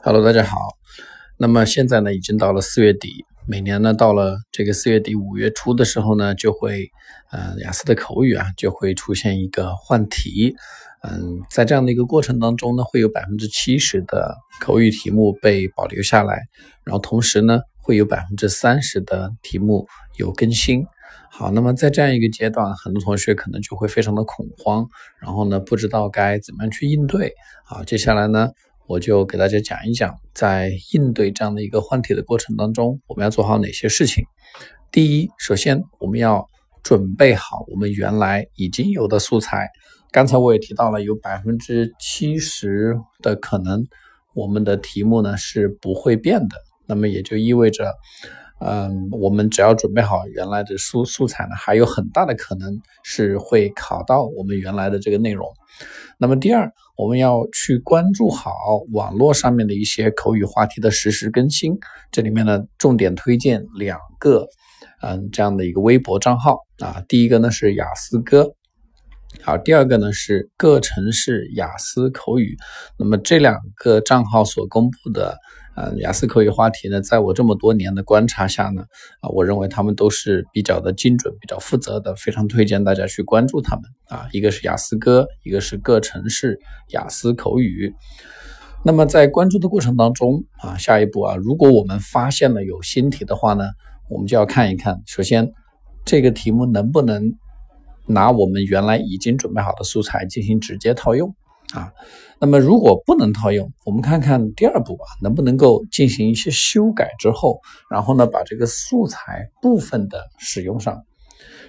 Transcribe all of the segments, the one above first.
Hello，大家好。那么现在呢，已经到了四月底，每年呢，到了这个四月底五月初的时候呢，就会，呃，雅思的口语啊，就会出现一个换题。嗯，在这样的一个过程当中呢，会有百分之七十的口语题目被保留下来，然后同时呢，会有百分之三十的题目有更新。好，那么在这样一个阶段，很多同学可能就会非常的恐慌，然后呢，不知道该怎么样去应对。好，接下来呢，我就给大家讲一讲，在应对这样的一个换题的过程当中，我们要做好哪些事情。第一，首先我们要准备好我们原来已经有的素材。刚才我也提到了，有百分之七十的可能，我们的题目呢是不会变的。那么也就意味着。嗯，我们只要准备好原来的素素材呢，还有很大的可能是会考到我们原来的这个内容。那么第二，我们要去关注好网络上面的一些口语话题的实时更新。这里面呢，重点推荐两个，嗯，这样的一个微博账号啊。第一个呢是雅思哥，好，第二个呢是各城市雅思口语。那么这两个账号所公布的。呃，雅思口语话题呢，在我这么多年的观察下呢，啊，我认为他们都是比较的精准、比较负责的，非常推荐大家去关注他们啊。一个是雅思哥，一个是各城市雅思口语。那么在关注的过程当中啊，下一步啊，如果我们发现了有新题的话呢，我们就要看一看，首先这个题目能不能拿我们原来已经准备好的素材进行直接套用。啊，那么如果不能套用，我们看看第二步啊，能不能够进行一些修改之后，然后呢，把这个素材部分的使用上。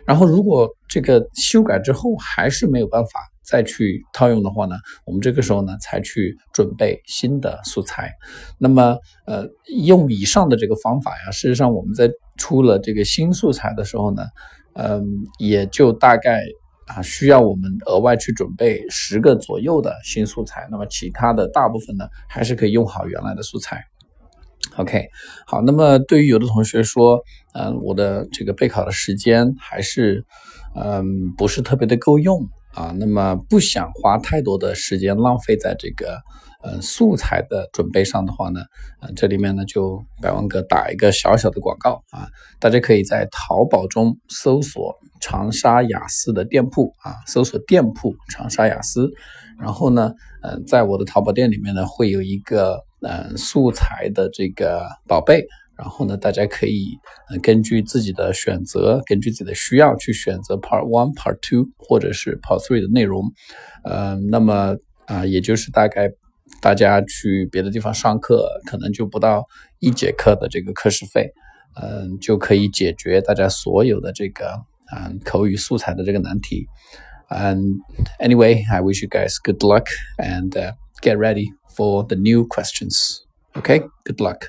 然后如果这个修改之后还是没有办法再去套用的话呢，我们这个时候呢才去准备新的素材。那么呃，用以上的这个方法呀，事实上我们在出了这个新素材的时候呢，嗯，也就大概。啊，需要我们额外去准备十个左右的新素材，那么其他的大部分呢，还是可以用好原来的素材。OK，好，那么对于有的同学说，嗯，我的这个备考的时间还是，嗯，不是特别的够用啊，那么不想花太多的时间浪费在这个。呃，素材的准备上的话呢，呃，这里面呢就百万哥打一个小小的广告啊，大家可以在淘宝中搜索长沙雅思的店铺啊，搜索店铺长沙雅思，然后呢，呃，在我的淘宝店里面呢会有一个呃素材的这个宝贝，然后呢，大家可以呃根据自己的选择，根据自己的需要去选择 Part One、Part Two 或者是 Part Three 的内容，呃，那么啊，也就是大概。大家去别的地方上课，可能就不到一节课的这个课时费，嗯，就可以解决大家所有的这个嗯口语素材的这个难题。And anyway, I wish you guys good luck and get ready for the new questions. Okay, good luck.